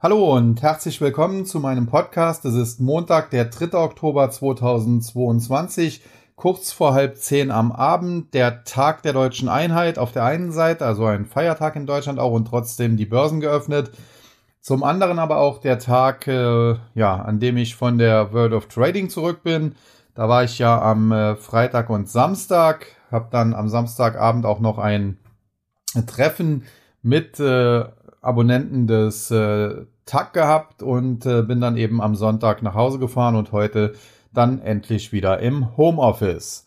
Hallo und herzlich willkommen zu meinem Podcast. Es ist Montag, der 3. Oktober 2022, kurz vor halb zehn am Abend, der Tag der deutschen Einheit auf der einen Seite, also ein Feiertag in Deutschland auch und trotzdem die Börsen geöffnet. Zum anderen aber auch der Tag, äh, ja, an dem ich von der World of Trading zurück bin. Da war ich ja am äh, Freitag und Samstag, habe dann am Samstagabend auch noch ein Treffen mit äh, Abonnenten des äh, TAG gehabt und äh, bin dann eben am Sonntag nach Hause gefahren und heute dann endlich wieder im Homeoffice.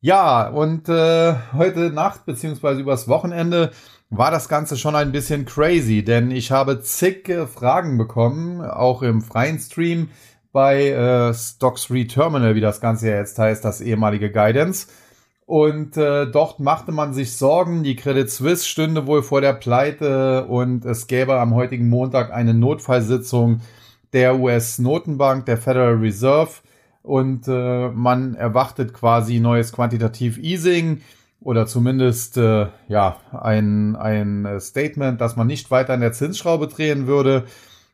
Ja, und äh, heute Nacht beziehungsweise übers Wochenende war das Ganze schon ein bisschen crazy, denn ich habe zig äh, Fragen bekommen, auch im freien Stream bei äh, Stocks Reterminal, wie das Ganze ja jetzt heißt, das ehemalige Guidance. Und äh, dort machte man sich Sorgen, die Credit Suisse stünde wohl vor der Pleite und es gäbe am heutigen Montag eine Notfallsitzung der US-Notenbank, der Federal Reserve. Und äh, man erwartet quasi neues Quantitativ Easing oder zumindest äh, ja ein, ein Statement, dass man nicht weiter in der Zinsschraube drehen würde.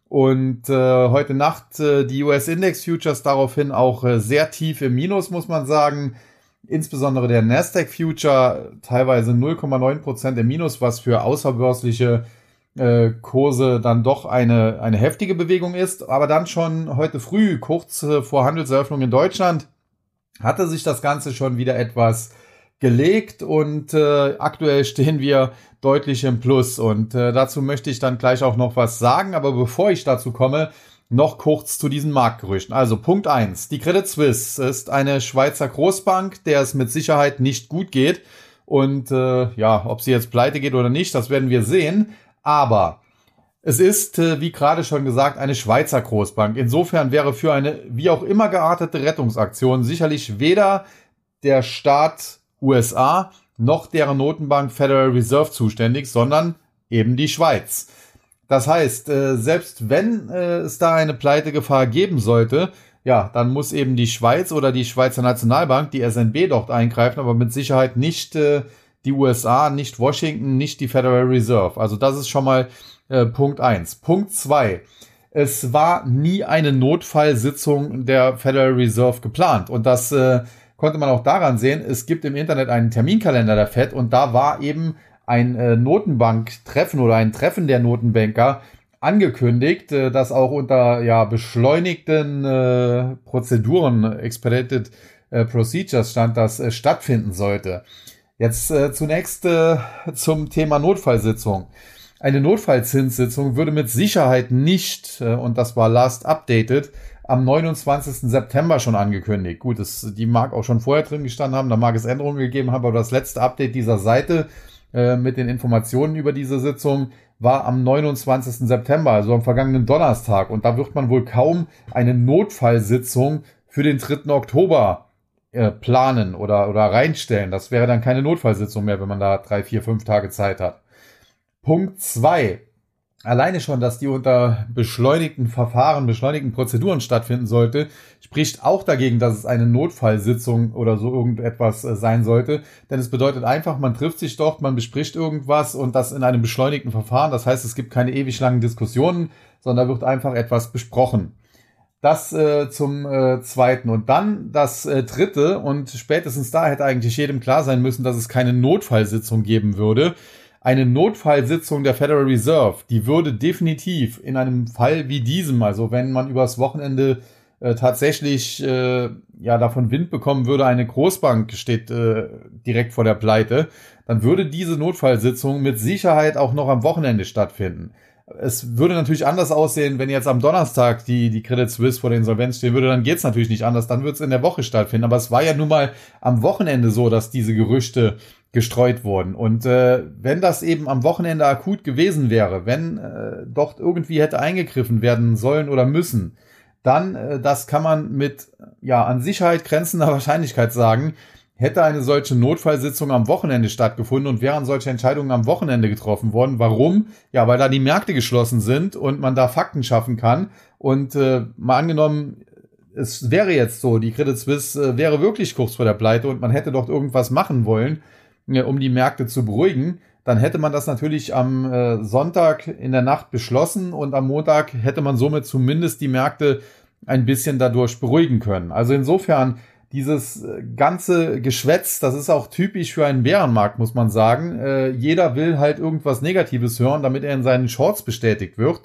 Und äh, heute Nacht äh, die US-Index-Futures daraufhin auch äh, sehr tief im Minus, muss man sagen insbesondere der Nasdaq Future teilweise 0,9% im Minus, was für außerbörsliche äh, Kurse dann doch eine, eine heftige Bewegung ist. Aber dann schon heute früh, kurz äh, vor Handelseröffnung in Deutschland, hatte sich das Ganze schon wieder etwas gelegt und äh, aktuell stehen wir deutlich im Plus. Und äh, dazu möchte ich dann gleich auch noch was sagen. Aber bevor ich dazu komme, noch kurz zu diesen Marktgerüchten. Also Punkt eins: Die Credit Suisse ist eine Schweizer Großbank, der es mit Sicherheit nicht gut geht. Und äh, ja, ob sie jetzt pleite geht oder nicht, das werden wir sehen. Aber es ist, äh, wie gerade schon gesagt, eine Schweizer Großbank. Insofern wäre für eine wie auch immer geartete Rettungsaktion sicherlich weder der Staat USA noch deren Notenbank Federal Reserve zuständig, sondern eben die Schweiz. Das heißt, äh, selbst wenn äh, es da eine Pleitegefahr geben sollte, ja, dann muss eben die Schweiz oder die Schweizer Nationalbank, die SNB dort eingreifen, aber mit Sicherheit nicht äh, die USA, nicht Washington, nicht die Federal Reserve. Also das ist schon mal Punkt eins. Punkt zwei: Es war nie eine Notfallsitzung der Federal Reserve geplant. Und das äh, konnte man auch daran sehen. Es gibt im Internet einen Terminkalender der Fed und da war eben ein äh, Notenbank-Treffen oder ein Treffen der Notenbanker angekündigt, äh, das auch unter ja, beschleunigten äh, Prozeduren, Expedited äh, Procedures stand, das äh, stattfinden sollte. Jetzt äh, zunächst äh, zum Thema Notfallsitzung. Eine Notfallzinssitzung würde mit Sicherheit nicht, äh, und das war last updated, am 29. September schon angekündigt. Gut, das, die mag auch schon vorher drin gestanden haben, da mag es Änderungen gegeben haben, aber das letzte Update dieser Seite äh, mit den Informationen über diese Sitzung war am 29. September, also am vergangenen Donnerstag. Und da wird man wohl kaum eine Notfallsitzung für den 3. Oktober äh, planen oder, oder reinstellen. Das wäre dann keine Notfallsitzung mehr, wenn man da drei, vier, fünf Tage Zeit hat. Punkt zwei Alleine schon, dass die unter beschleunigten Verfahren, beschleunigten Prozeduren stattfinden sollte, spricht auch dagegen, dass es eine Notfallsitzung oder so irgendetwas äh, sein sollte. Denn es bedeutet einfach, man trifft sich dort, man bespricht irgendwas und das in einem beschleunigten Verfahren. Das heißt, es gibt keine ewig langen Diskussionen, sondern wird einfach etwas besprochen. Das äh, zum äh, zweiten. Und dann das äh, dritte, und spätestens da hätte eigentlich jedem klar sein müssen, dass es keine Notfallsitzung geben würde eine Notfallsitzung der Federal Reserve, die würde definitiv in einem Fall wie diesem, also wenn man übers Wochenende äh, tatsächlich äh, ja davon Wind bekommen würde, eine Großbank steht äh, direkt vor der Pleite, dann würde diese Notfallsitzung mit Sicherheit auch noch am Wochenende stattfinden. Es würde natürlich anders aussehen, wenn jetzt am Donnerstag die, die Credit Suisse vor der Insolvenz stehen würde, dann geht's natürlich nicht anders, dann wird es in der Woche stattfinden. Aber es war ja nun mal am Wochenende so, dass diese Gerüchte gestreut wurden. Und äh, wenn das eben am Wochenende akut gewesen wäre, wenn äh, dort irgendwie hätte eingegriffen werden sollen oder müssen, dann, äh, das kann man mit ja an Sicherheit grenzender Wahrscheinlichkeit sagen, hätte eine solche Notfallsitzung am Wochenende stattgefunden und wären solche Entscheidungen am Wochenende getroffen worden. Warum? Ja, weil da die Märkte geschlossen sind und man da Fakten schaffen kann. Und äh, mal angenommen, es wäre jetzt so, die Credit Suisse äh, wäre wirklich kurz vor der Pleite und man hätte dort irgendwas machen wollen, um die Märkte zu beruhigen, dann hätte man das natürlich am äh, Sonntag in der Nacht beschlossen und am Montag hätte man somit zumindest die Märkte ein bisschen dadurch beruhigen können. Also insofern dieses äh, ganze Geschwätz, das ist auch typisch für einen Bärenmarkt, muss man sagen. Äh, jeder will halt irgendwas Negatives hören, damit er in seinen Shorts bestätigt wird.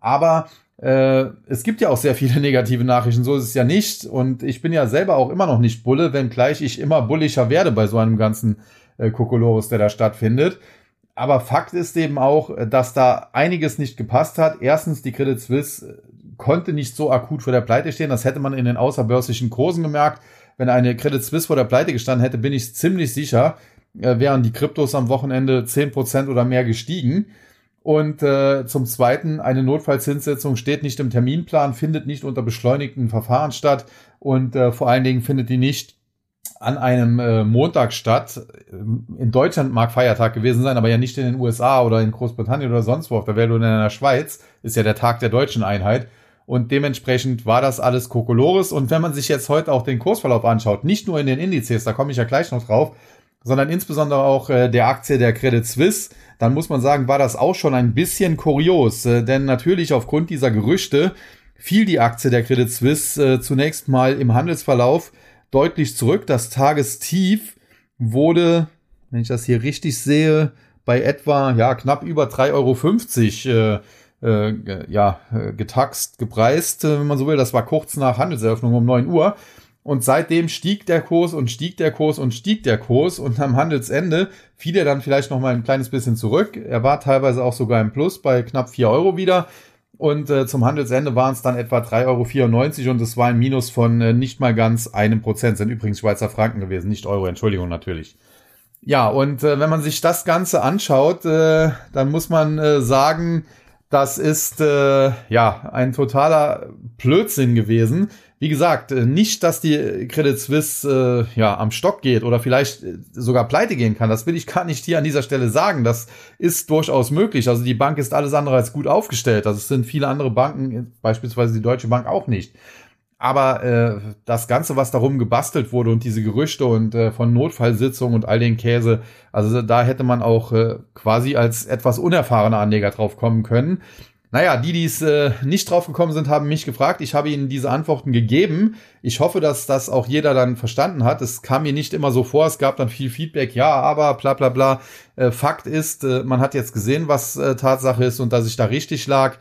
Aber äh, es gibt ja auch sehr viele negative Nachrichten, so ist es ja nicht. Und ich bin ja selber auch immer noch nicht Bulle, wenngleich ich immer bullischer werde bei so einem ganzen äh, Kokolores, der da stattfindet. Aber Fakt ist eben auch, dass da einiges nicht gepasst hat. Erstens, die Credit Suisse konnte nicht so akut vor der Pleite stehen. Das hätte man in den außerbörslichen Kursen gemerkt. Wenn eine Credit Suisse vor der Pleite gestanden hätte, bin ich ziemlich sicher, äh, wären die Kryptos am Wochenende zehn Prozent oder mehr gestiegen. Und äh, zum Zweiten, eine Notfallzinssetzung steht nicht im Terminplan, findet nicht unter beschleunigten Verfahren statt und äh, vor allen Dingen findet die nicht an einem äh, Montag statt. In Deutschland mag Feiertag gewesen sein, aber ja nicht in den USA oder in Großbritannien oder sonst wo. Auf der Welt oder in der Schweiz ist ja der Tag der deutschen Einheit. Und dementsprechend war das alles Kokolores. Und wenn man sich jetzt heute auch den Kursverlauf anschaut, nicht nur in den Indizes, da komme ich ja gleich noch drauf, sondern insbesondere auch äh, der Aktie der Credit Suisse, dann muss man sagen, war das auch schon ein bisschen kurios. Äh, denn natürlich aufgrund dieser Gerüchte fiel die Aktie der Credit Suisse äh, zunächst mal im Handelsverlauf deutlich zurück. Das Tagestief wurde, wenn ich das hier richtig sehe, bei etwa ja knapp über 3,50 Euro äh, äh, ja, äh, getaxt, gepreist, äh, wenn man so will. Das war kurz nach Handelseröffnung um 9 Uhr. Und seitdem stieg der Kurs und stieg der Kurs und stieg der Kurs und am Handelsende fiel er dann vielleicht noch mal ein kleines bisschen zurück. Er war teilweise auch sogar im Plus bei knapp 4 Euro wieder. Und äh, zum Handelsende waren es dann etwa 3,94 Euro und es war ein Minus von äh, nicht mal ganz einem Prozent. Sind übrigens Schweizer Franken gewesen, nicht Euro, Entschuldigung natürlich. Ja, und äh, wenn man sich das Ganze anschaut, äh, dann muss man äh, sagen, das ist äh, ja ein totaler Blödsinn gewesen. Wie gesagt, äh, nicht, dass die Credit Suisse äh, ja am Stock geht oder vielleicht äh, sogar pleite gehen kann. Das will ich gar nicht hier an dieser Stelle sagen. Das ist durchaus möglich. Also die Bank ist alles andere als gut aufgestellt. Das sind viele andere Banken, beispielsweise die Deutsche Bank auch nicht. Aber äh, das Ganze, was darum gebastelt wurde und diese Gerüchte und äh, von Notfallsitzungen und all den Käse, also da hätte man auch äh, quasi als etwas unerfahrener Anleger drauf kommen können. Naja, die, die es äh, nicht drauf gekommen sind, haben mich gefragt. Ich habe ihnen diese Antworten gegeben. Ich hoffe, dass das auch jeder dann verstanden hat. Es kam mir nicht immer so vor. Es gab dann viel Feedback. Ja, aber bla bla bla. Äh, Fakt ist, äh, man hat jetzt gesehen, was äh, Tatsache ist und dass ich da richtig lag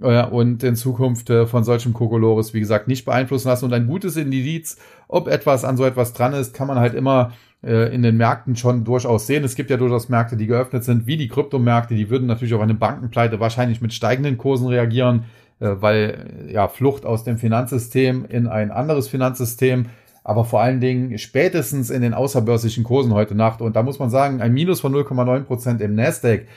und in Zukunft äh, von solchem Kokolores, wie gesagt, nicht beeinflussen lassen. Und ein gutes Indiz, ob etwas an so etwas dran ist, kann man halt immer äh, in den Märkten schon durchaus sehen. Es gibt ja durchaus Märkte, die geöffnet sind, wie die Kryptomärkte. Die würden natürlich auf eine Bankenpleite wahrscheinlich mit steigenden Kursen reagieren, äh, weil ja Flucht aus dem Finanzsystem in ein anderes Finanzsystem aber vor allen Dingen spätestens in den außerbörslichen Kursen heute Nacht. Und da muss man sagen, ein Minus von 0,9 Prozent im Nasdaq,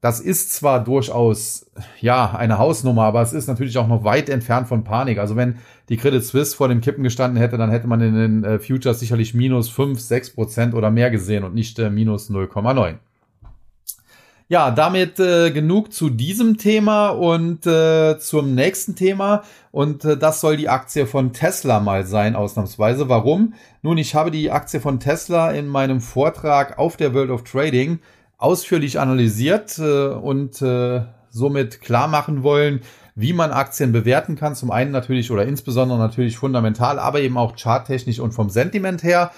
das ist zwar durchaus, ja, eine Hausnummer, aber es ist natürlich auch noch weit entfernt von Panik. Also wenn die Credit Suisse vor dem Kippen gestanden hätte, dann hätte man in den äh, Futures sicherlich minus 5, 6 Prozent oder mehr gesehen und nicht äh, minus 0,9. Ja, damit äh, genug zu diesem Thema und äh, zum nächsten Thema. Und äh, das soll die Aktie von Tesla mal sein, ausnahmsweise. Warum? Nun, ich habe die Aktie von Tesla in meinem Vortrag auf der World of Trading ausführlich analysiert äh, und äh, somit klar machen wollen, wie man Aktien bewerten kann. Zum einen natürlich oder insbesondere natürlich fundamental, aber eben auch charttechnisch und vom Sentiment her.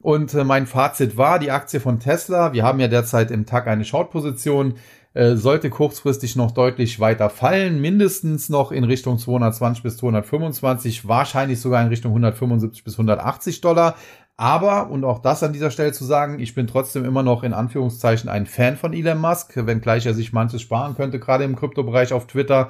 Und äh, mein Fazit war, die Aktie von Tesla, wir haben ja derzeit im Tag eine Short-Position, äh, sollte kurzfristig noch deutlich weiter fallen, mindestens noch in Richtung 220 bis 225, wahrscheinlich sogar in Richtung 175 bis 180 Dollar. Aber, und auch das an dieser Stelle zu sagen, ich bin trotzdem immer noch in Anführungszeichen ein Fan von Elon Musk, wenngleich er sich manches sparen könnte, gerade im Kryptobereich auf Twitter.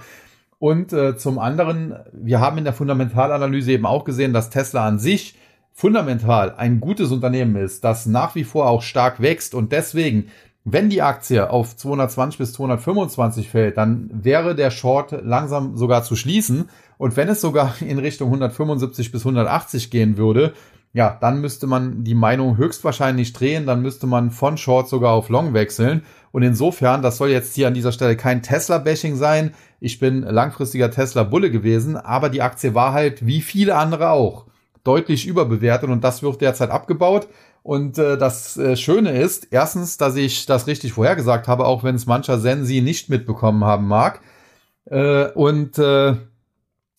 Und äh, zum anderen, wir haben in der Fundamentalanalyse eben auch gesehen, dass Tesla an sich fundamental ein gutes Unternehmen ist, das nach wie vor auch stark wächst und deswegen, wenn die Aktie auf 220 bis 225 fällt, dann wäre der Short langsam sogar zu schließen. Und wenn es sogar in Richtung 175 bis 180 gehen würde, ja, dann müsste man die Meinung höchstwahrscheinlich drehen, dann müsste man von Short sogar auf Long wechseln. Und insofern, das soll jetzt hier an dieser Stelle kein Tesla-Bashing sein. Ich bin langfristiger Tesla-Bulle gewesen, aber die Aktie war halt wie viele andere auch deutlich überbewertet und das wird derzeit abgebaut. Und äh, das äh, Schöne ist, erstens, dass ich das richtig vorhergesagt habe, auch wenn es mancher Sensi nicht mitbekommen haben mag. Äh, und äh,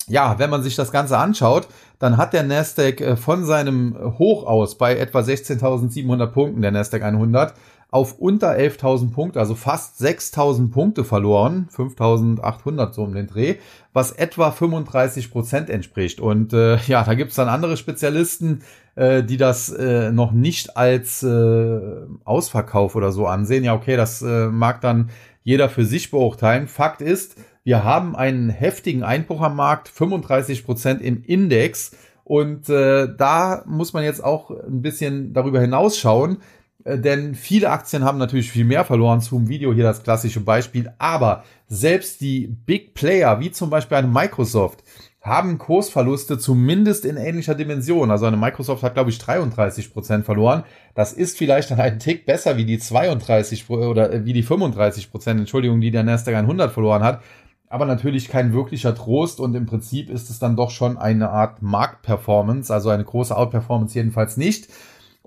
ja, wenn man sich das Ganze anschaut, dann hat der Nasdaq äh, von seinem Hoch aus bei etwa 16.700 Punkten, der Nasdaq 100, auf unter 11.000 Punkte, also fast 6.000 Punkte verloren, 5.800 so um den Dreh, was etwa 35 Prozent entspricht. Und äh, ja, da gibt's dann andere Spezialisten, äh, die das äh, noch nicht als äh, Ausverkauf oder so ansehen. Ja, okay, das äh, mag dann jeder für sich beurteilen. Fakt ist, wir haben einen heftigen Einbruch am Markt, 35 Prozent im Index. Und äh, da muss man jetzt auch ein bisschen darüber hinausschauen, äh, denn viele Aktien haben natürlich viel mehr verloren. Zum Video hier das klassische Beispiel. Aber selbst die Big Player, wie zum Beispiel eine Microsoft, haben Kursverluste zumindest in ähnlicher Dimension. Also eine Microsoft hat, glaube ich, 33 Prozent verloren. Das ist vielleicht dann ein Tick besser wie die 32 oder äh, wie die 35 Prozent, Entschuldigung, die der Nasdaq 100 verloren hat. Aber natürlich kein wirklicher Trost und im Prinzip ist es dann doch schon eine Art Marktperformance, also eine große Outperformance jedenfalls nicht.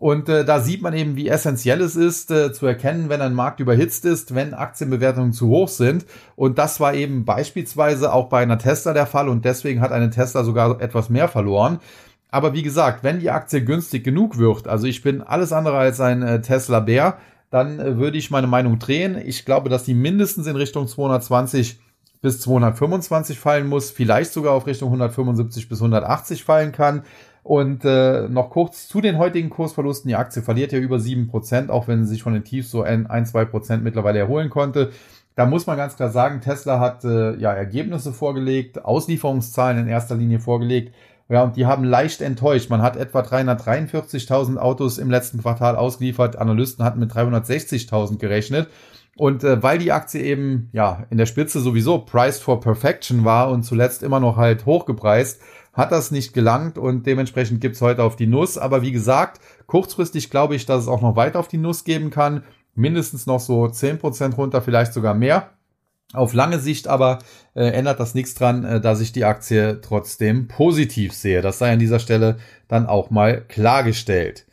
Und äh, da sieht man eben, wie essentiell es ist, äh, zu erkennen, wenn ein Markt überhitzt ist, wenn Aktienbewertungen zu hoch sind. Und das war eben beispielsweise auch bei einer Tesla der Fall und deswegen hat eine Tesla sogar etwas mehr verloren. Aber wie gesagt, wenn die Aktie günstig genug wird, also ich bin alles andere als ein äh, Tesla-Bär, dann äh, würde ich meine Meinung drehen. Ich glaube, dass die mindestens in Richtung 220 bis 225 fallen muss, vielleicht sogar auf Richtung 175 bis 180 fallen kann. Und äh, noch kurz zu den heutigen Kursverlusten. Die Aktie verliert ja über 7%, auch wenn sie sich von den Tiefs so ein, ein 2% mittlerweile erholen konnte. Da muss man ganz klar sagen, Tesla hat äh, ja Ergebnisse vorgelegt, Auslieferungszahlen in erster Linie vorgelegt. Ja, und die haben leicht enttäuscht. Man hat etwa 343.000 Autos im letzten Quartal ausgeliefert. Analysten hatten mit 360.000 gerechnet. Und äh, weil die Aktie eben ja in der Spitze sowieso priced for perfection war und zuletzt immer noch halt hochgepreist, hat das nicht gelangt und dementsprechend gibt's heute auf die Nuss. Aber wie gesagt, kurzfristig glaube ich, dass es auch noch weiter auf die Nuss geben kann. Mindestens noch so zehn Prozent runter, vielleicht sogar mehr. Auf lange Sicht aber äh, ändert das nichts dran, äh, dass ich die Aktie trotzdem positiv sehe. Das sei an dieser Stelle dann auch mal klargestellt.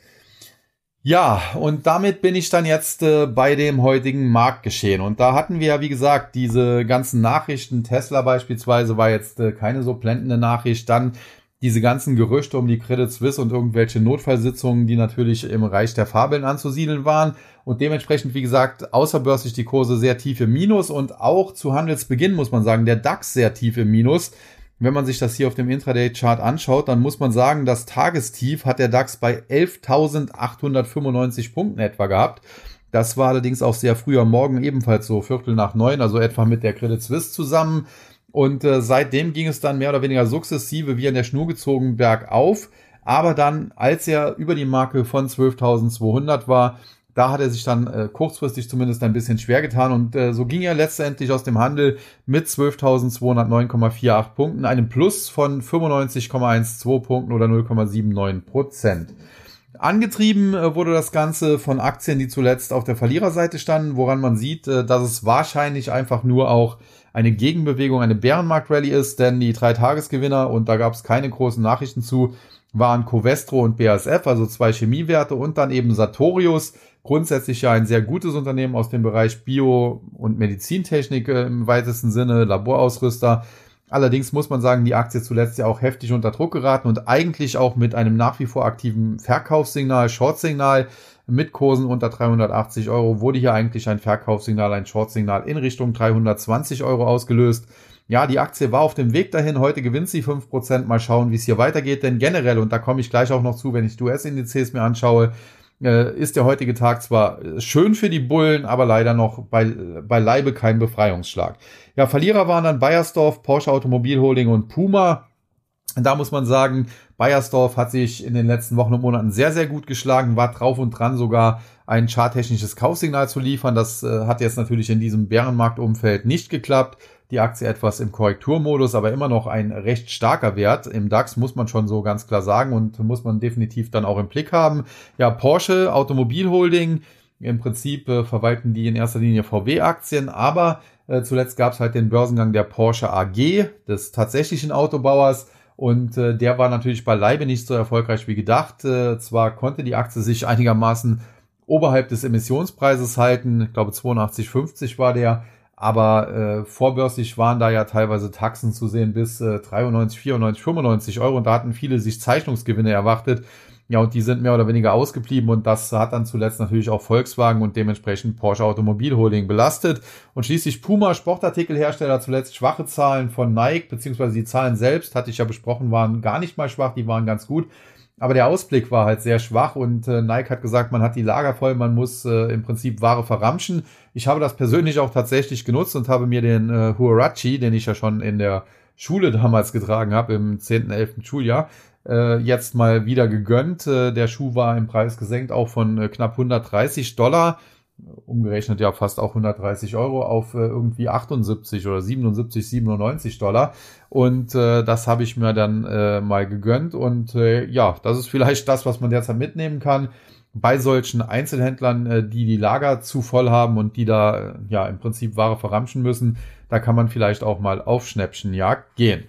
Ja, und damit bin ich dann jetzt äh, bei dem heutigen Marktgeschehen. Und da hatten wir ja, wie gesagt, diese ganzen Nachrichten. Tesla beispielsweise war jetzt äh, keine so blendende Nachricht. Dann diese ganzen Gerüchte um die Credit Suisse und irgendwelche Notfallsitzungen, die natürlich im Reich der Fabeln anzusiedeln waren. Und dementsprechend, wie gesagt, außerbörslich die Kurse sehr tief im Minus und auch zu Handelsbeginn muss man sagen, der DAX sehr tief im Minus. Wenn man sich das hier auf dem Intraday-Chart anschaut, dann muss man sagen, das Tagestief hat der DAX bei 11.895 Punkten etwa gehabt. Das war allerdings auch sehr früh am Morgen, ebenfalls so Viertel nach neun, also etwa mit der Credit Suisse zusammen. Und äh, seitdem ging es dann mehr oder weniger sukzessive wie an der Schnur gezogen bergauf. Aber dann, als er über die Marke von 12.200 war, da hat er sich dann äh, kurzfristig zumindest ein bisschen schwer getan und äh, so ging er letztendlich aus dem Handel mit 12.209,48 Punkten, einem Plus von 95,12 Punkten oder 0,79 Prozent. Angetrieben äh, wurde das Ganze von Aktien, die zuletzt auf der Verliererseite standen, woran man sieht, äh, dass es wahrscheinlich einfach nur auch eine Gegenbewegung, eine Bärenmarkt-Rallye ist, denn die drei Tagesgewinner, und da gab es keine großen Nachrichten zu, waren Covestro und BASF, also zwei Chemiewerte und dann eben Sartorius, grundsätzlich ja ein sehr gutes Unternehmen aus dem Bereich Bio- und Medizintechnik äh, im weitesten Sinne, Laborausrüster. Allerdings muss man sagen, die Aktie zuletzt ja auch heftig unter Druck geraten und eigentlich auch mit einem nach wie vor aktiven Verkaufssignal, Shortsignal mit Kursen unter 380 Euro wurde hier eigentlich ein Verkaufssignal, ein Shortsignal in Richtung 320 Euro ausgelöst. Ja, die Aktie war auf dem Weg dahin. Heute gewinnt sie 5%. Mal schauen, wie es hier weitergeht. Denn generell, und da komme ich gleich auch noch zu, wenn ich die US-Indizes mir anschaue, äh, ist der heutige Tag zwar schön für die Bullen, aber leider noch bei, beileibe kein Befreiungsschlag. Ja, Verlierer waren dann Bayersdorf, Porsche Automobilholding und Puma. Da muss man sagen, Bayersdorf hat sich in den letzten Wochen und Monaten sehr, sehr gut geschlagen, war drauf und dran sogar ein charttechnisches Kaufsignal zu liefern. Das äh, hat jetzt natürlich in diesem Bärenmarktumfeld nicht geklappt die Aktie etwas im Korrekturmodus, aber immer noch ein recht starker Wert. Im DAX muss man schon so ganz klar sagen und muss man definitiv dann auch im Blick haben. Ja, Porsche Automobilholding, im Prinzip äh, verwalten die in erster Linie VW-Aktien, aber äh, zuletzt gab es halt den Börsengang der Porsche AG, des tatsächlichen Autobauers. Und äh, der war natürlich beileibe nicht so erfolgreich wie gedacht. Äh, zwar konnte die Aktie sich einigermaßen oberhalb des Emissionspreises halten, ich glaube 82,50 war der, aber äh, vorbörslich waren da ja teilweise Taxen zu sehen bis äh, 93, 94, 95 Euro und da hatten viele sich Zeichnungsgewinne erwartet. Ja, und die sind mehr oder weniger ausgeblieben und das hat dann zuletzt natürlich auch Volkswagen und dementsprechend Porsche Automobil Holding belastet. Und schließlich Puma, Sportartikelhersteller, zuletzt schwache Zahlen von Nike, beziehungsweise die Zahlen selbst, hatte ich ja besprochen, waren gar nicht mal schwach, die waren ganz gut. Aber der Ausblick war halt sehr schwach und äh, Nike hat gesagt, man hat die Lager voll, man muss äh, im Prinzip Ware verramschen. Ich habe das persönlich auch tatsächlich genutzt und habe mir den äh, Huarachi, den ich ja schon in der Schule damals getragen habe, im 10., 11. Schuljahr, äh, jetzt mal wieder gegönnt. Äh, der Schuh war im Preis gesenkt, auch von äh, knapp 130 Dollar umgerechnet ja fast auch 130 Euro auf äh, irgendwie 78 oder 77, 97 Dollar. Und äh, das habe ich mir dann äh, mal gegönnt. Und äh, ja, das ist vielleicht das, was man derzeit mitnehmen kann. Bei solchen Einzelhändlern, äh, die die Lager zu voll haben und die da äh, ja im Prinzip Ware verramschen müssen, da kann man vielleicht auch mal auf Schnäppchenjagd gehen.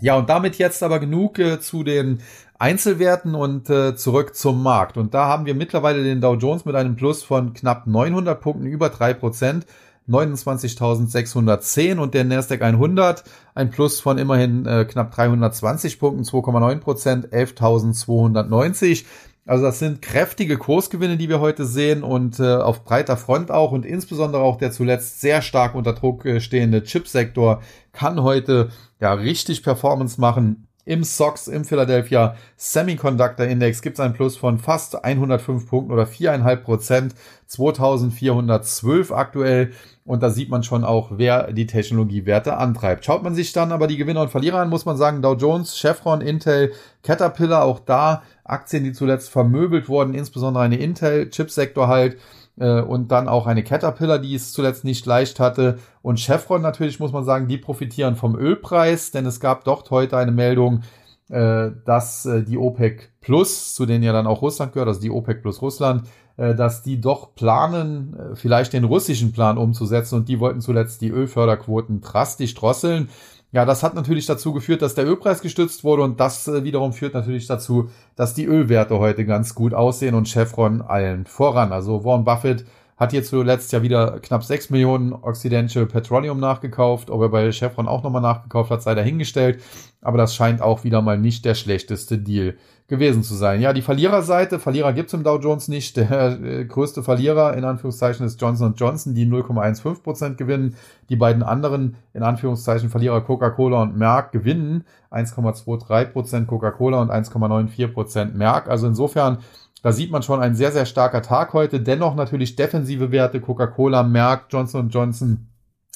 Ja, und damit jetzt aber genug äh, zu den Einzelwerten und äh, zurück zum Markt. Und da haben wir mittlerweile den Dow Jones mit einem Plus von knapp 900 Punkten, über drei Prozent. 29.610 und der Nasdaq 100 ein Plus von immerhin äh, knapp 320 Punkten, 2,9 Prozent, 11.290. Also das sind kräftige Kursgewinne, die wir heute sehen und äh, auf breiter Front auch und insbesondere auch der zuletzt sehr stark unter Druck äh, stehende Chipsektor kann heute ja richtig Performance machen. Im SOX, im Philadelphia Semiconductor Index gibt es ein Plus von fast 105 Punkten oder 4,5 Prozent, 2412 aktuell. Und da sieht man schon auch, wer die Technologiewerte antreibt. Schaut man sich dann aber die Gewinner und Verlierer an, muss man sagen, Dow Jones, Chevron, Intel, Caterpillar, auch da Aktien, die zuletzt vermöbelt wurden, insbesondere eine Intel, Chipsektor halt äh, und dann auch eine Caterpillar, die es zuletzt nicht leicht hatte. Und Chevron natürlich, muss man sagen, die profitieren vom Ölpreis, denn es gab dort heute eine Meldung, äh, dass äh, die OPEC Plus, zu denen ja dann auch Russland gehört, also die OPEC plus Russland, äh, dass die doch planen, äh, vielleicht den russischen Plan umzusetzen und die wollten zuletzt die Ölförderquoten drastisch drosseln. Ja, das hat natürlich dazu geführt, dass der Ölpreis gestützt wurde und das äh, wiederum führt natürlich dazu, dass die Ölwerte heute ganz gut aussehen und Chevron allen voran. Also Warren Buffett hat hier zuletzt ja wieder knapp 6 Millionen Occidental Petroleum nachgekauft. Ob er bei Chevron auch nochmal nachgekauft hat, sei dahingestellt. Aber das scheint auch wieder mal nicht der schlechteste Deal gewesen zu sein. Ja, die Verliererseite, Verlierer gibt's im Dow Jones nicht. Der äh, größte Verlierer in Anführungszeichen ist Johnson Johnson, die 0,15% gewinnen. Die beiden anderen in Anführungszeichen Verlierer Coca-Cola und Merck gewinnen 1,23% Coca-Cola und 1,94% Merck. Also insofern, da sieht man schon ein sehr, sehr starker Tag heute. Dennoch natürlich defensive Werte Coca-Cola, Merck, Johnson Johnson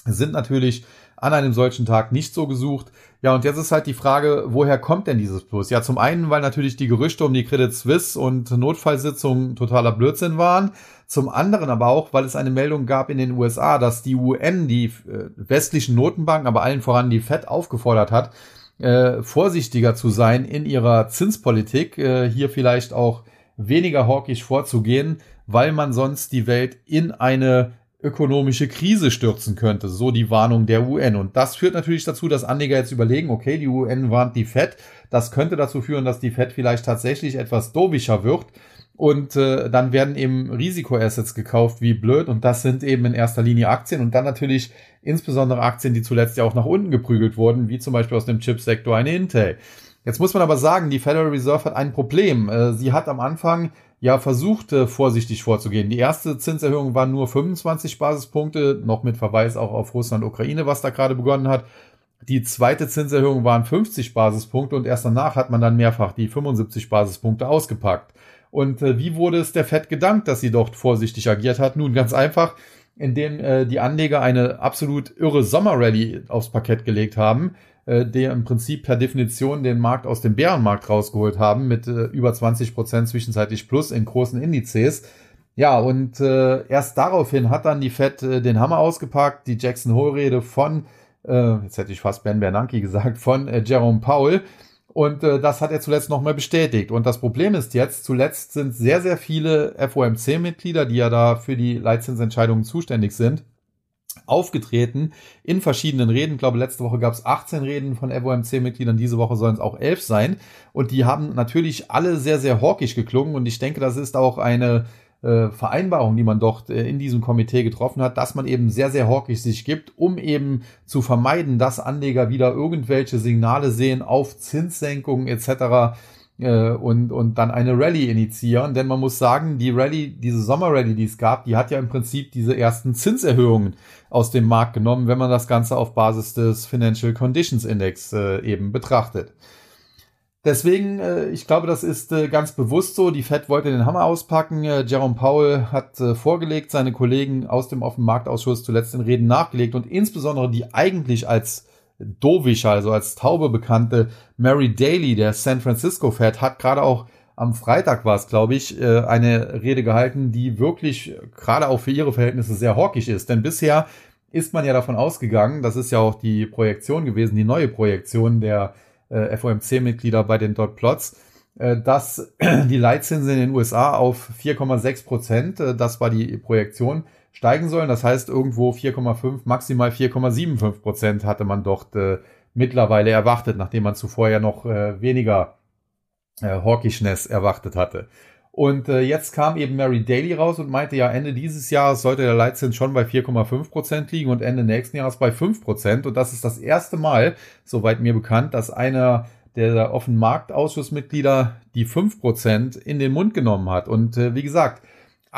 sind natürlich an einem solchen Tag nicht so gesucht. Ja, und jetzt ist halt die Frage, woher kommt denn dieses Plus? Ja, zum einen, weil natürlich die Gerüchte um die Credit Suisse und Notfallsitzungen totaler Blödsinn waren. Zum anderen aber auch, weil es eine Meldung gab in den USA, dass die UN die äh, westlichen Notenbanken, aber allen voran die Fed aufgefordert hat, äh, vorsichtiger zu sein in ihrer Zinspolitik, äh, hier vielleicht auch weniger hawkisch vorzugehen, weil man sonst die Welt in eine ökonomische Krise stürzen könnte, so die Warnung der UN. Und das führt natürlich dazu, dass Anleger jetzt überlegen, okay, die UN warnt die FED, das könnte dazu führen, dass die FED vielleicht tatsächlich etwas dovischer wird. Und äh, dann werden eben Risikoassets gekauft wie blöd und das sind eben in erster Linie Aktien und dann natürlich insbesondere Aktien, die zuletzt ja auch nach unten geprügelt wurden, wie zum Beispiel aus dem Chipsektor eine Intel. Jetzt muss man aber sagen, die Federal Reserve hat ein Problem. Äh, sie hat am Anfang ja versuchte, vorsichtig vorzugehen. Die erste Zinserhöhung waren nur 25 Basispunkte, noch mit Verweis auch auf Russland, Ukraine, was da gerade begonnen hat. Die zweite Zinserhöhung waren 50 Basispunkte und erst danach hat man dann mehrfach die 75 Basispunkte ausgepackt. Und äh, wie wurde es der FED gedankt, dass sie dort vorsichtig agiert hat? Nun ganz einfach, indem äh, die Anleger eine absolut irre Sommerrallye aufs Parkett gelegt haben äh, der im Prinzip per Definition den Markt aus dem Bärenmarkt rausgeholt haben mit äh, über 20 Prozent zwischenzeitlich plus in großen Indizes. Ja, und äh, erst daraufhin hat dann die Fed äh, den Hammer ausgepackt, die Jackson Hole-Rede von, äh, jetzt hätte ich fast Ben Bernanke gesagt, von äh, Jerome Powell. Und äh, das hat er zuletzt nochmal bestätigt. Und das Problem ist jetzt, zuletzt sind sehr, sehr viele FOMC-Mitglieder, die ja da für die Leitzinsentscheidungen zuständig sind, aufgetreten in verschiedenen Reden. Ich glaube, letzte Woche gab es 18 Reden von FOMC-Mitgliedern, diese Woche sollen es auch 11 sein. Und die haben natürlich alle sehr, sehr hawkisch geklungen. Und ich denke, das ist auch eine äh, Vereinbarung, die man dort äh, in diesem Komitee getroffen hat, dass man eben sehr, sehr hawkisch sich gibt, um eben zu vermeiden, dass Anleger wieder irgendwelche Signale sehen auf Zinssenkungen etc äh, und, und dann eine Rallye initiieren. Denn man muss sagen, die Rallye, diese Sommerrallye, die es gab, die hat ja im Prinzip diese ersten Zinserhöhungen aus dem Markt genommen, wenn man das Ganze auf Basis des Financial Conditions Index äh, eben betrachtet. Deswegen, äh, ich glaube, das ist äh, ganz bewusst so. Die Fed wollte den Hammer auspacken. Äh, Jerome Powell hat vorgelegt, seine Kollegen aus dem Offenmarktausschuss zuletzt in Reden nachgelegt und insbesondere die eigentlich als Dovish, also als Taube bekannte Mary Daly, der San Francisco Fed, hat gerade auch am Freitag war es, glaube ich, äh, eine Rede gehalten, die wirklich gerade auch für ihre Verhältnisse sehr hawkisch ist. Denn bisher ist man ja davon ausgegangen, das ist ja auch die Projektion gewesen, die neue Projektion der äh, FOMC-Mitglieder bei den Dot Plots, äh, dass die Leitzinsen in den USA auf 4,6 Prozent, das war die Projektion, steigen sollen. Das heißt, irgendwo 4,5, maximal 4,75 Prozent hatte man dort äh, mittlerweile erwartet, nachdem man zuvor ja noch äh, weniger äh, Hawkishness erwartet hatte. Und äh, jetzt kam eben Mary Daly raus und meinte, ja, Ende dieses Jahres sollte der Leitzins schon bei 4,5 Prozent liegen und Ende nächsten Jahres bei 5 Prozent. Und das ist das erste Mal, soweit mir bekannt, dass einer der offenen Marktausschussmitglieder die 5 Prozent in den Mund genommen hat. Und äh, wie gesagt,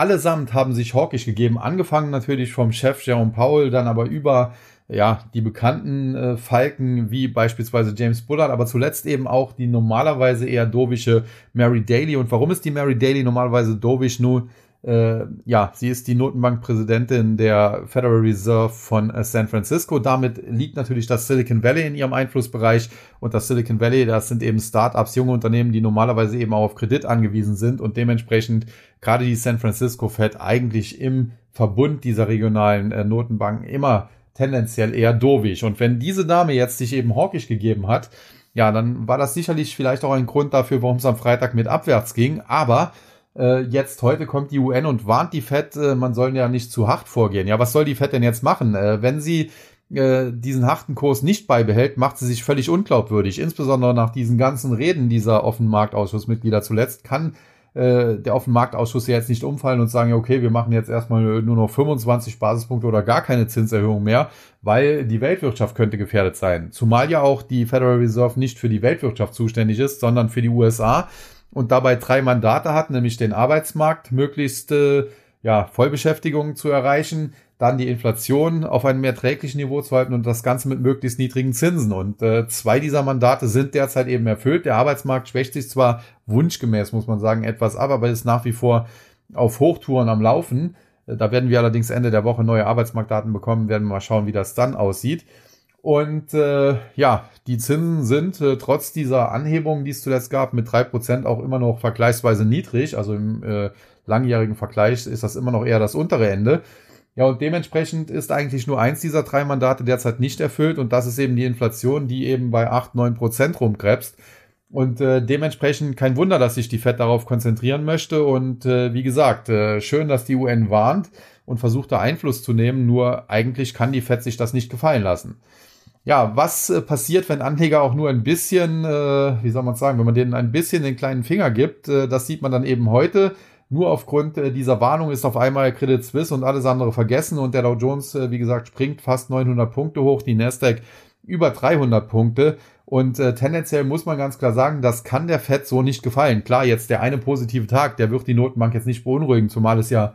allesamt haben sich hawkisch gegeben, angefangen natürlich vom Chef Jerome Powell, dann aber über ja, die bekannten äh, Falken wie beispielsweise James Bullard, aber zuletzt eben auch die normalerweise eher dovische Mary Daly. Und warum ist die Mary Daly normalerweise dovish? Nun, äh, ja, sie ist die Notenbankpräsidentin der Federal Reserve von äh, San Francisco. Damit liegt natürlich das Silicon Valley in ihrem Einflussbereich. Und das Silicon Valley, das sind eben Startups, junge Unternehmen, die normalerweise eben auch auf Kredit angewiesen sind und dementsprechend gerade die San Francisco Fed eigentlich im Verbund dieser regionalen äh, Notenbanken immer tendenziell eher dovisch. Und wenn diese Dame jetzt sich eben hawkisch gegeben hat, ja, dann war das sicherlich vielleicht auch ein Grund dafür, warum es am Freitag mit abwärts ging. Aber äh, jetzt heute kommt die UN und warnt die Fed, äh, man soll ja nicht zu hart vorgehen. Ja, was soll die Fed denn jetzt machen? Äh, wenn sie äh, diesen harten Kurs nicht beibehält, macht sie sich völlig unglaubwürdig. Insbesondere nach diesen ganzen Reden dieser Offenmarktausschussmitglieder zuletzt kann äh, der Offenmarktausschuss ja jetzt nicht umfallen und sagen, okay, wir machen jetzt erstmal nur noch 25 Basispunkte oder gar keine Zinserhöhung mehr, weil die Weltwirtschaft könnte gefährdet sein. Zumal ja auch die Federal Reserve nicht für die Weltwirtschaft zuständig ist, sondern für die USA und dabei drei Mandate hat, nämlich den Arbeitsmarkt möglichst äh, ja, Vollbeschäftigung zu erreichen, dann die Inflation auf einem erträglichen Niveau zu halten und das Ganze mit möglichst niedrigen Zinsen. Und äh, zwei dieser Mandate sind derzeit eben erfüllt. Der Arbeitsmarkt schwächt sich zwar wunschgemäß, muss man sagen, etwas ab, aber ist nach wie vor auf Hochtouren am Laufen. Äh, da werden wir allerdings Ende der Woche neue Arbeitsmarktdaten bekommen, werden wir mal schauen, wie das dann aussieht. Und äh, ja, die Zinsen sind äh, trotz dieser Anhebung, die es zuletzt gab, mit drei Prozent auch immer noch vergleichsweise niedrig. Also im äh, langjährigen Vergleich ist das immer noch eher das untere Ende. Ja, und dementsprechend ist eigentlich nur eins dieser drei Mandate derzeit nicht erfüllt und das ist eben die Inflation, die eben bei acht neun Prozent rumkrebst. Und äh, dementsprechend kein Wunder, dass sich die Fed darauf konzentrieren möchte. Und äh, wie gesagt, äh, schön, dass die UN warnt und versucht da Einfluss zu nehmen. Nur eigentlich kann die Fed sich das nicht gefallen lassen ja, was äh, passiert, wenn Anleger auch nur ein bisschen, äh, wie soll man sagen, wenn man denen ein bisschen den kleinen Finger gibt, äh, das sieht man dann eben heute. Nur aufgrund äh, dieser Warnung ist auf einmal Credit Suisse und alles andere vergessen und der Dow Jones, äh, wie gesagt, springt fast 900 Punkte hoch, die Nasdaq über 300 Punkte. Und äh, tendenziell muss man ganz klar sagen, das kann der Fed so nicht gefallen. Klar, jetzt der eine positive Tag, der wird die Notenbank jetzt nicht beunruhigen, zumal es ja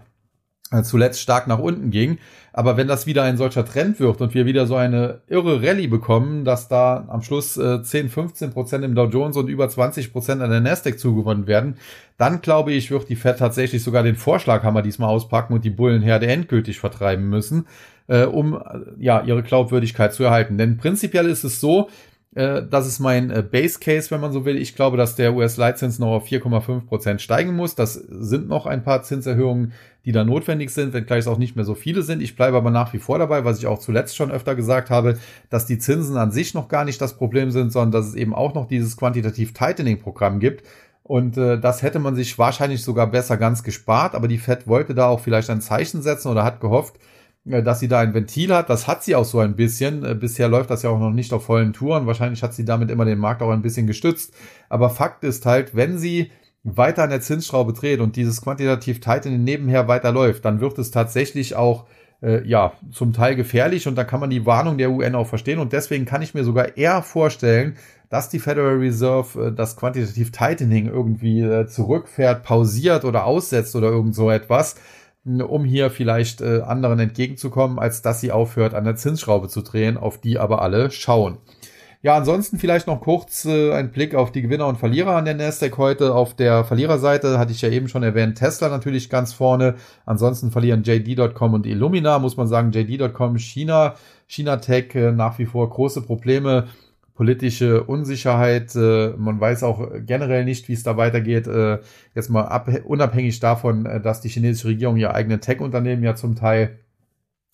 zuletzt stark nach unten ging. Aber wenn das wieder ein solcher Trend wird und wir wieder so eine irre Rallye bekommen, dass da am Schluss äh, 10, 15 Prozent im Dow Jones und über 20 Prozent an der Nasdaq zugewonnen werden, dann glaube ich, wird die Fed tatsächlich sogar den Vorschlaghammer diesmal auspacken und die Bullenherde endgültig vertreiben müssen, äh, um äh, ja ihre Glaubwürdigkeit zu erhalten. Denn prinzipiell ist es so, äh, das ist mein äh, Base Case, wenn man so will. Ich glaube, dass der US-Leitzins noch auf 4,5 Prozent steigen muss. Das sind noch ein paar Zinserhöhungen, die da notwendig sind, wenngleich es auch nicht mehr so viele sind. Ich bleibe aber nach wie vor dabei, was ich auch zuletzt schon öfter gesagt habe, dass die Zinsen an sich noch gar nicht das Problem sind, sondern dass es eben auch noch dieses Quantitativ Tightening Programm gibt. Und äh, das hätte man sich wahrscheinlich sogar besser ganz gespart, aber die Fed wollte da auch vielleicht ein Zeichen setzen oder hat gehofft, äh, dass sie da ein Ventil hat. Das hat sie auch so ein bisschen. Äh, bisher läuft das ja auch noch nicht auf vollen Touren. Wahrscheinlich hat sie damit immer den Markt auch ein bisschen gestützt. Aber Fakt ist halt, wenn sie weiter an der Zinsschraube dreht und dieses quantitativ Tightening nebenher weiterläuft, dann wird es tatsächlich auch äh, ja zum Teil gefährlich und da kann man die Warnung der UN auch verstehen und deswegen kann ich mir sogar eher vorstellen, dass die Federal Reserve äh, das quantitativ Tightening irgendwie äh, zurückfährt, pausiert oder aussetzt oder irgend so etwas, um hier vielleicht äh, anderen entgegenzukommen, als dass sie aufhört, an der Zinsschraube zu drehen, auf die aber alle schauen. Ja, ansonsten vielleicht noch kurz äh, ein Blick auf die Gewinner und Verlierer an der Nasdaq heute. Auf der Verliererseite hatte ich ja eben schon erwähnt, Tesla natürlich ganz vorne. Ansonsten verlieren JD.com und Illumina, muss man sagen, JD.com, China, China Tech äh, nach wie vor große Probleme politische Unsicherheit. Äh, man weiß auch generell nicht, wie es da weitergeht. Äh, jetzt mal ab, unabhängig davon, äh, dass die chinesische Regierung ihr eigene Tech-Unternehmen ja zum Teil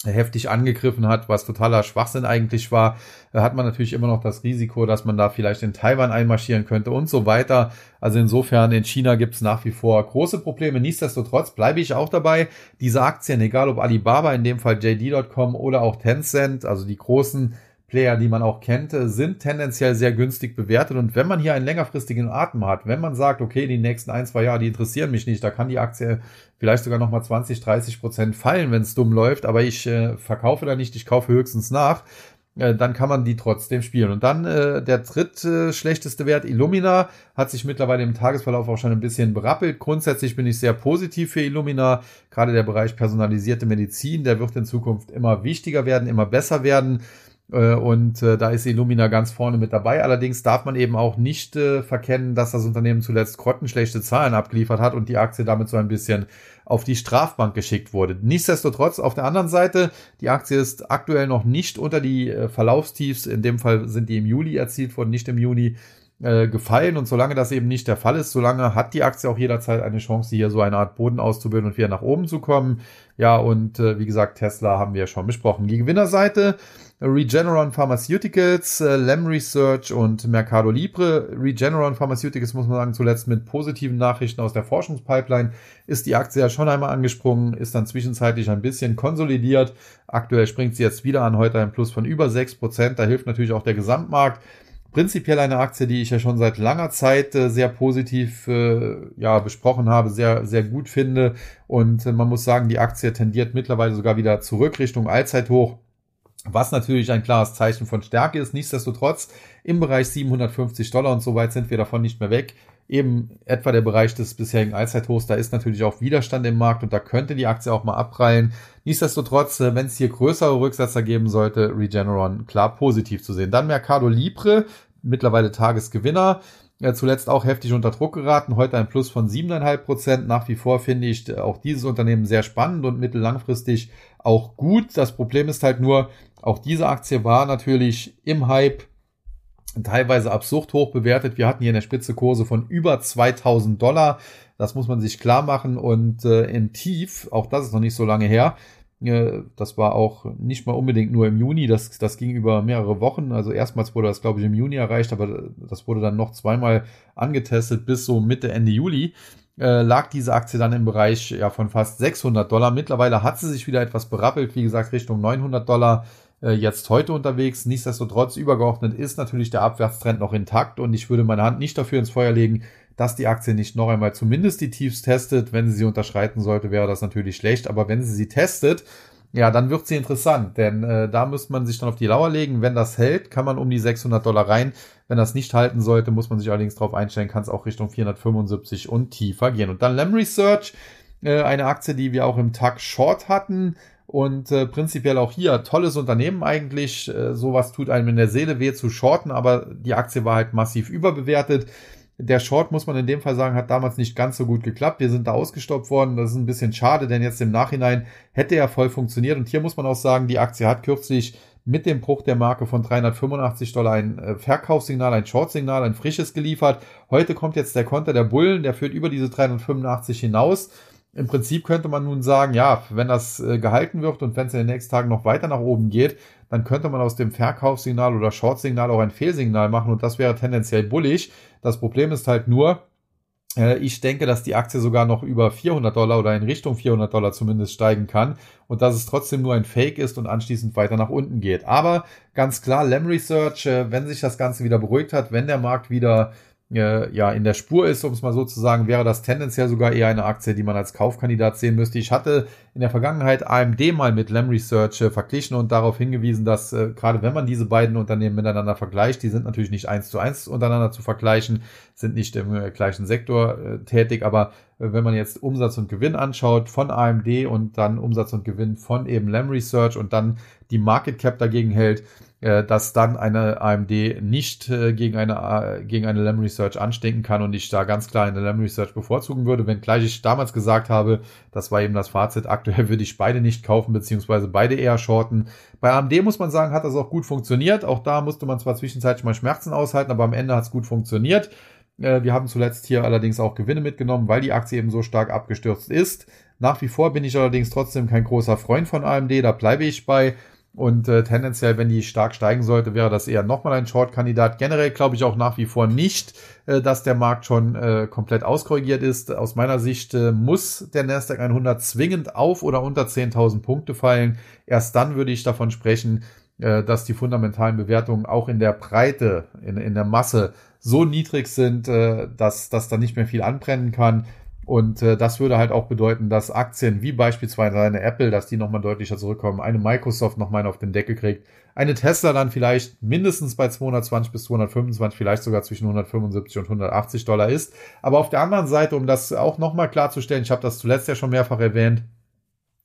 heftig angegriffen hat, was totaler Schwachsinn eigentlich war, hat man natürlich immer noch das Risiko, dass man da vielleicht in Taiwan einmarschieren könnte und so weiter. Also insofern in China gibt es nach wie vor große Probleme. Nichtsdestotrotz bleibe ich auch dabei, diese Aktien, egal ob Alibaba, in dem Fall JD.com oder auch Tencent, also die großen Player, die man auch kennt, sind tendenziell sehr günstig bewertet. Und wenn man hier einen längerfristigen Atem hat, wenn man sagt, okay, die nächsten ein, zwei Jahre, die interessieren mich nicht, da kann die Aktie vielleicht sogar nochmal 20, 30 Prozent fallen, wenn es dumm läuft, aber ich äh, verkaufe da nicht, ich kaufe höchstens nach, äh, dann kann man die trotzdem spielen. Und dann äh, der dritte schlechteste Wert, Illumina, hat sich mittlerweile im Tagesverlauf auch schon ein bisschen berappelt. Grundsätzlich bin ich sehr positiv für Illumina. Gerade der Bereich personalisierte Medizin, der wird in Zukunft immer wichtiger werden, immer besser werden. Äh, und äh, da ist Illumina ganz vorne mit dabei. Allerdings darf man eben auch nicht äh, verkennen, dass das Unternehmen zuletzt grottenschlechte Zahlen abgeliefert hat und die Aktie damit so ein bisschen auf die Strafbank geschickt wurde. Nichtsdestotrotz, auf der anderen Seite, die Aktie ist aktuell noch nicht unter die äh, Verlaufstiefs, in dem Fall sind die im Juli erzielt worden, nicht im Juni äh, gefallen. Und solange das eben nicht der Fall ist, solange hat die Aktie auch jederzeit eine Chance, hier so eine Art Boden auszubilden und wieder nach oben zu kommen. Ja, und äh, wie gesagt, Tesla haben wir ja schon besprochen. Die Gewinnerseite Regeneron Pharmaceuticals, äh, Lem Research und Mercado Libre. Regeneron Pharmaceuticals muss man sagen, zuletzt mit positiven Nachrichten aus der Forschungspipeline ist die Aktie ja schon einmal angesprungen, ist dann zwischenzeitlich ein bisschen konsolidiert. Aktuell springt sie jetzt wieder an, heute ein Plus von über 6%. Da hilft natürlich auch der Gesamtmarkt. Prinzipiell eine Aktie, die ich ja schon seit langer Zeit äh, sehr positiv äh, ja, besprochen habe, sehr, sehr gut finde. Und man muss sagen, die Aktie tendiert mittlerweile sogar wieder zurück Richtung Allzeithoch was natürlich ein klares Zeichen von Stärke ist. Nichtsdestotrotz im Bereich 750 Dollar und so weit sind wir davon nicht mehr weg. Eben etwa der Bereich des bisherigen Allzeithochs, da ist natürlich auch Widerstand im Markt und da könnte die Aktie auch mal abprallen. Nichtsdestotrotz, äh, wenn es hier größere Rücksetzer geben sollte, Regeneron klar positiv zu sehen. Dann Mercado Libre, mittlerweile Tagesgewinner ja, zuletzt auch heftig unter Druck geraten. Heute ein Plus von 7,5 Prozent. Nach wie vor finde ich äh, auch dieses Unternehmen sehr spannend und mittellangfristig auch gut. Das Problem ist halt nur, auch diese Aktie war natürlich im Hype teilweise absurd hoch bewertet. Wir hatten hier eine Spitze Kurse von über 2000 Dollar. Das muss man sich klar machen. Und äh, im Tief, auch das ist noch nicht so lange her, das war auch nicht mal unbedingt nur im Juni, das, das ging über mehrere Wochen. Also erstmals wurde das, glaube ich, im Juni erreicht, aber das wurde dann noch zweimal angetestet bis so Mitte, Ende Juli. Äh, lag diese Aktie dann im Bereich ja, von fast 600 Dollar. Mittlerweile hat sie sich wieder etwas berappelt, wie gesagt, Richtung 900 Dollar äh, jetzt heute unterwegs. Nichtsdestotrotz übergeordnet ist natürlich der Abwärtstrend noch intakt und ich würde meine Hand nicht dafür ins Feuer legen, dass die Aktie nicht noch einmal zumindest die Tiefs testet. Wenn sie sie unterschreiten sollte, wäre das natürlich schlecht. Aber wenn sie sie testet, ja, dann wird sie interessant, denn äh, da müsste man sich dann auf die Lauer legen. Wenn das hält, kann man um die 600 Dollar rein. Wenn das nicht halten sollte, muss man sich allerdings darauf einstellen, kann es auch Richtung 475 und tiefer gehen. Und dann Lem Research, äh, eine Aktie, die wir auch im Tag Short hatten. Und äh, prinzipiell auch hier tolles Unternehmen eigentlich. Äh, sowas tut einem in der Seele weh zu shorten, aber die Aktie war halt massiv überbewertet. Der Short, muss man in dem Fall sagen, hat damals nicht ganz so gut geklappt. Wir sind da ausgestoppt worden. Das ist ein bisschen schade, denn jetzt im Nachhinein hätte er voll funktioniert. Und hier muss man auch sagen, die Aktie hat kürzlich mit dem Bruch der Marke von 385 Dollar ein äh, Verkaufssignal, ein Short-Signal, ein frisches geliefert. Heute kommt jetzt der Konter der Bullen, der führt über diese 385 hinaus. Im Prinzip könnte man nun sagen, ja, wenn das äh, gehalten wird und wenn es in den nächsten Tagen noch weiter nach oben geht, dann könnte man aus dem Verkaufssignal oder Short-Signal auch ein Fehlsignal machen und das wäre tendenziell bullig. Das Problem ist halt nur, Äh, ich denke, dass die Aktie sogar noch über 400 Dollar oder in Richtung 400 Dollar zumindest steigen kann und dass es trotzdem nur ein Fake ist und anschließend weiter nach unten geht. Aber ganz klar, Lem Research, äh, wenn sich das Ganze wieder beruhigt hat, wenn der Markt wieder äh, ja in der Spur ist, um es mal so zu sagen, wäre das tendenziell sogar eher eine Aktie, die man als Kaufkandidat sehen müsste. Ich hatte in der Vergangenheit AMD mal mit Lem Research äh, verglichen und darauf hingewiesen, dass äh, gerade wenn man diese beiden Unternehmen miteinander vergleicht, die sind natürlich nicht eins zu eins untereinander zu vergleichen, sind nicht im äh, gleichen Sektor äh, tätig, aber äh, wenn man jetzt Umsatz und Gewinn anschaut von AMD und dann Umsatz und Gewinn von eben Lem Research und dann die Market Cap dagegen hält, äh, dass dann eine AMD nicht äh, gegen eine, äh, gegen eine Lem Research anstinken kann und ich da ganz klar eine Lem Research bevorzugen würde, wenngleich ich damals gesagt habe, das war eben das Fazit, aktuell würde ich beide nicht kaufen, beziehungsweise beide eher shorten. Bei AMD muss man sagen, hat das auch gut funktioniert. Auch da musste man zwar zwischenzeitlich mal Schmerzen aushalten, aber am Ende hat es gut funktioniert. Wir haben zuletzt hier allerdings auch Gewinne mitgenommen, weil die Aktie eben so stark abgestürzt ist. Nach wie vor bin ich allerdings trotzdem kein großer Freund von AMD, da bleibe ich bei. Und äh, tendenziell, wenn die stark steigen sollte, wäre das eher nochmal ein Short-Kandidat. Generell glaube ich auch nach wie vor nicht, äh, dass der Markt schon äh, komplett auskorrigiert ist. Aus meiner Sicht äh, muss der Nasdaq 100 zwingend auf oder unter 10.000 Punkte fallen. Erst dann würde ich davon sprechen, äh, dass die fundamentalen Bewertungen auch in der Breite, in, in der Masse so niedrig sind, äh, dass, dass da nicht mehr viel anbrennen kann. Und äh, das würde halt auch bedeuten, dass Aktien wie beispielsweise eine Apple, dass die nochmal deutlicher zurückkommen, eine Microsoft nochmal auf den Deckel kriegt, eine Tesla dann vielleicht mindestens bei 220 bis 225, vielleicht sogar zwischen 175 und 180 Dollar ist. Aber auf der anderen Seite, um das auch nochmal klarzustellen, ich habe das zuletzt ja schon mehrfach erwähnt,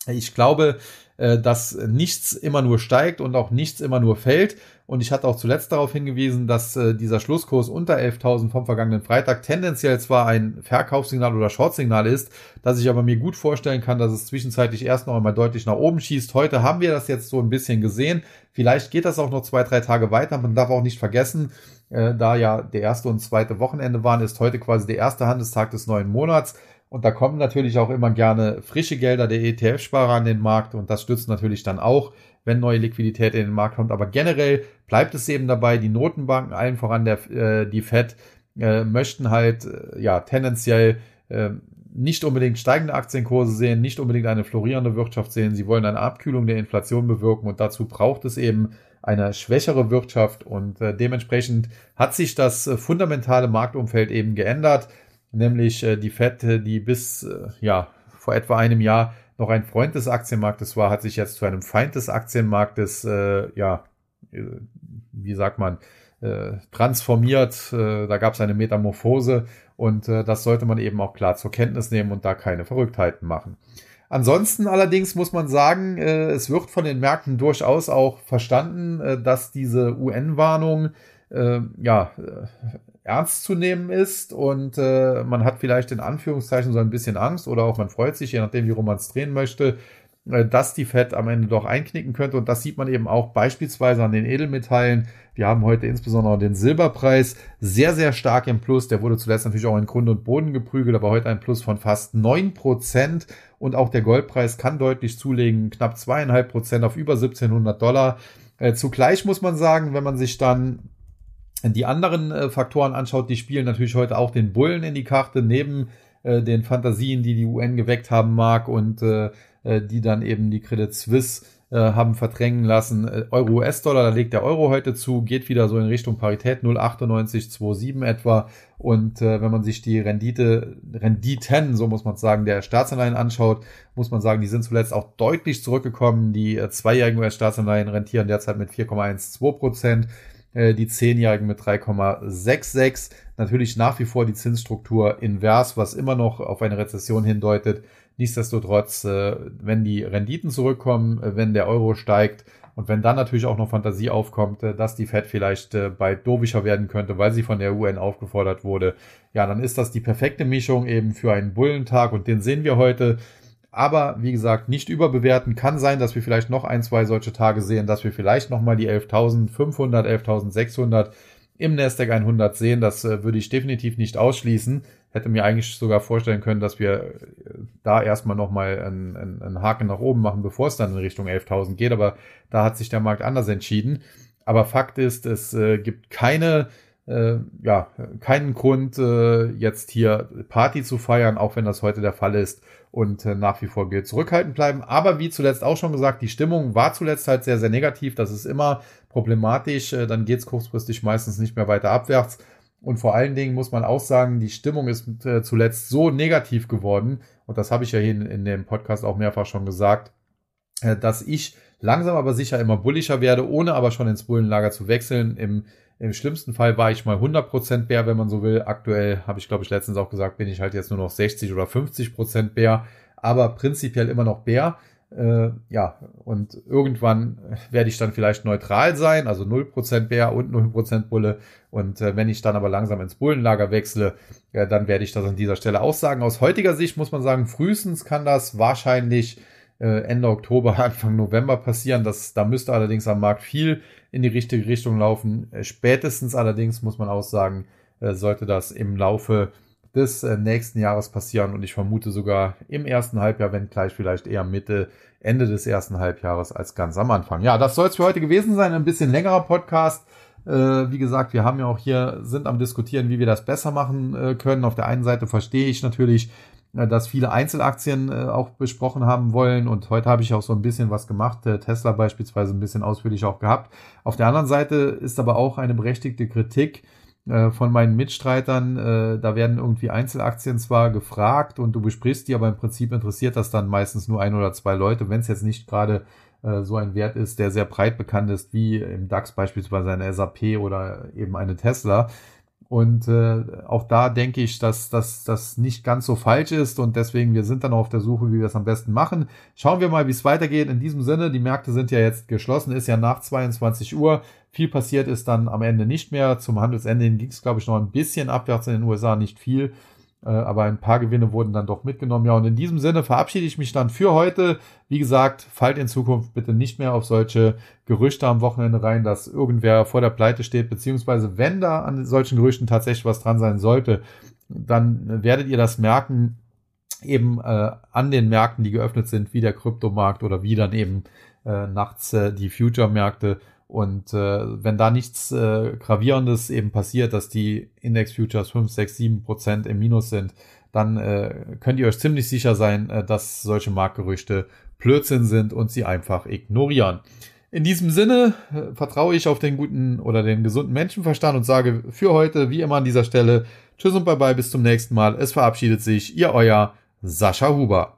ich glaube, äh, dass nichts immer nur steigt und auch nichts immer nur fällt. Und ich hatte auch zuletzt darauf hingewiesen, dass äh, dieser Schlusskurs unter 11.000 vom vergangenen Freitag tendenziell zwar ein Verkaufssignal oder Shortsignal ist, dass ich aber mir gut vorstellen kann, dass es zwischenzeitlich erst noch einmal deutlich nach oben schießt. Heute haben wir das jetzt so ein bisschen gesehen. Vielleicht geht das auch noch zwei, drei Tage weiter. Man darf auch nicht vergessen, äh, da ja der erste und zweite Wochenende waren, ist heute quasi der erste Handelstag des neuen Monats. Und da kommen natürlich auch immer gerne frische Gelder der ETF-Sparer an den Markt und das stützt natürlich dann auch, wenn neue Liquidität in den Markt kommt. Aber generell bleibt es eben dabei, die Notenbanken, allen voran der, äh, die Fed, äh, möchten halt äh, ja tendenziell äh, nicht unbedingt steigende Aktienkurse sehen, nicht unbedingt eine florierende Wirtschaft sehen. Sie wollen eine Abkühlung der Inflation bewirken und dazu braucht es eben eine schwächere Wirtschaft und äh, dementsprechend hat sich das äh, fundamentale Marktumfeld eben geändert nämlich äh, die Fed, die bis äh, ja vor etwa einem Jahr noch ein Freund des Aktienmarktes war, hat sich jetzt zu einem Feind des Aktienmarktes, äh, ja, äh, wie sagt man, äh, transformiert. Äh, da gab es eine Metamorphose und das sollte man eben auch klar zur Kenntnis nehmen und da keine Verrücktheiten machen. Ansonsten allerdings muss man sagen, es wird von den Märkten durchaus auch verstanden, dass diese UN-Warnung ja ernst zu nehmen ist und äh, man hat vielleicht in Anführungszeichen so ein bisschen Angst oder auch man freut sich, je nachdem, wie rum man es drehen möchte, äh, dass die Fed am Ende doch einknicken könnte und das sieht man eben auch beispielsweise an den Edelmetallen. Wir haben heute insbesondere den Silberpreis sehr, sehr stark im Plus. Der wurde zuletzt natürlich auch in Grund und Boden geprügelt, aber heute ein Plus von fast neun Prozent und auch der Goldpreis kann deutlich zulegen, knapp zweieinhalb Prozent auf über 1700 Dollar. Äh, zugleich muss man sagen, wenn man sich dann die anderen äh, Faktoren anschaut, die spielen natürlich heute auch den Bullen in die Karte, neben äh, den Fantasien, die die UN geweckt haben mag und äh, äh, die dann eben die Credit Suisse äh, haben verdrängen lassen. Äh, Euro US-Dollar, da legt der Euro heute zu, geht wieder so in Richtung Parität 0,9827 etwa. Und äh, wenn man sich die Rendite, Renditen, so muss man sagen, der Staatsanleihen anschaut, muss man sagen, die sind zuletzt auch deutlich zurückgekommen. Die äh, zweijährigen US-Staatsanleihen rentieren derzeit mit 4,12 Prozent. Äh, die Zehnjährigen mit 3,66. Natürlich nach wie vor die Zinsstruktur invers, was immer noch auf eine Rezession hindeutet. Nichtsdestotrotz, äh, wenn die Renditen zurückkommen, äh, wenn der Euro steigt und wenn dann natürlich auch noch Fantasie aufkommt, dass die Fed vielleicht bald dovischer werden könnte, weil sie von der UN aufgefordert wurde, ja, dann ist das die perfekte Mischung eben für einen Bullentag und den sehen wir heute. Aber wie gesagt, nicht überbewerten. Kann sein, dass wir vielleicht noch ein, zwei solche Tage sehen, dass wir vielleicht nochmal die 11.500, 11.600 im Nasdaq 100 sehen. Das äh, würde ich definitiv nicht ausschließen. Hätte mir eigentlich sogar vorstellen können, dass wir äh, da erstmal nochmal einen, einen, einen Haken nach oben machen, bevor es dann in Richtung 11.000 geht. Aber da hat sich der Markt anders entschieden. Aber Fakt ist, es äh, gibt keine äh, ja, keinen Grund, äh, jetzt hier Party zu feiern, auch wenn das heute der Fall ist. Und äh, nach wie vor gilt zurückhaltend bleiben. Aber wie zuletzt auch schon gesagt, die Stimmung war zuletzt halt sehr, sehr negativ. Das ist immer problematisch. Äh, dann geht es kurzfristig meistens nicht mehr weiter abwärts. Und vor allen Dingen muss man auch sagen, die Stimmung ist äh, zuletzt so negativ geworden. Und das habe ich ja hier in, in dem Podcast auch mehrfach schon gesagt, äh, dass ich langsam aber sicher immer bullischer werde, ohne aber schon ins Bullenlager zu wechseln. Im im schlimmsten Fall war ich mal 100% Bär, wenn man so will. Aktuell habe ich, glaube ich, letztens auch gesagt, bin ich halt jetzt nur noch 60 oder 50% Bär, aber prinzipiell immer noch Bär. Äh, ja, und irgendwann werde ich dann vielleicht neutral sein, also 0% Bär und 0% Bulle. Und äh, wenn ich dann aber langsam ins Bullenlager wechsle, äh, dann werde ich das an dieser Stelle aussagen. Aus heutiger Sicht muss man sagen, frühestens kann das wahrscheinlich äh, Ende Oktober, Anfang November passieren. Das, da müsste allerdings am Markt viel in die richtige Richtung laufen. Äh, spätestens allerdings muss man auch sagen, äh, sollte das im Laufe des nächsten Jahres passieren und ich vermute sogar im ersten Halbjahr, wenn gleich vielleicht eher Mitte, Ende des ersten Halbjahres als ganz am Anfang. Ja, das soll es für heute gewesen sein. Ein bisschen längerer Podcast. wie gesagt, wir haben ja auch hier, sind am diskutieren, wie wir das besser machen können. Auf der einen Seite verstehe ich natürlich, äh, dass viele Einzelaktien äh, auch besprochen haben wollen. Und heute habe ich auch so ein bisschen was gemacht, äh, Tesla beispielsweise ein bisschen ausführlich auch gehabt. Auf der anderen Seite ist aber auch eine berechtigte Kritik von meinen Mitstreitern. Da werden irgendwie Einzelaktien zwar gefragt und du besprichst die, aber im Prinzip interessiert das dann meistens nur ein oder zwei Leute, wenn es jetzt nicht gerade so ein Wert ist, der sehr breit bekannt ist, wie im DAX beispielsweise eine SAP oder eben eine Tesla. Und äh, auch da denke ich, dass das nicht ganz so falsch ist und deswegen, wir sind dann auf der Suche, wie wir es am besten machen. Schauen wir mal, wie es weitergeht. In diesem Sinne, die Märkte sind ja jetzt geschlossen, ist ja nach 22 Uhr. Viel passiert ist dann am Ende nicht mehr. Zum Handelsende ging es, glaube ich, noch ein bisschen abwärts in den USA, nicht viel. Äh, aber ein paar Gewinne wurden dann doch mitgenommen. Ja, und in diesem Sinne verabschiede ich mich dann für heute. Wie gesagt, fallt in Zukunft bitte nicht mehr auf solche Gerüchte am Wochenende rein, dass irgendwer vor der Pleite steht, beziehungsweise wenn da an solchen Gerüchten tatsächlich was dran sein sollte, dann werdet ihr das merken, eben äh, an den Märkten, die geöffnet sind, wie der Kryptomarkt oder wie dann eben äh, nachts äh, die Future-Märkte. Und äh, wenn da nichts äh, Gravierendes eben passiert, dass die Index Futures 5, 6, 7 Prozent im Minus sind, dann äh, könnt ihr euch ziemlich sicher sein, äh, dass solche Marktgerüchte Blödsinn sind und sie einfach ignorieren. In diesem Sinne äh, vertraue ich auf den guten oder den gesunden Menschenverstand und sage für heute, wie immer an dieser Stelle, Tschüss und bye bye, bis zum nächsten Mal. Es verabschiedet sich, ihr euer Sascha Huber.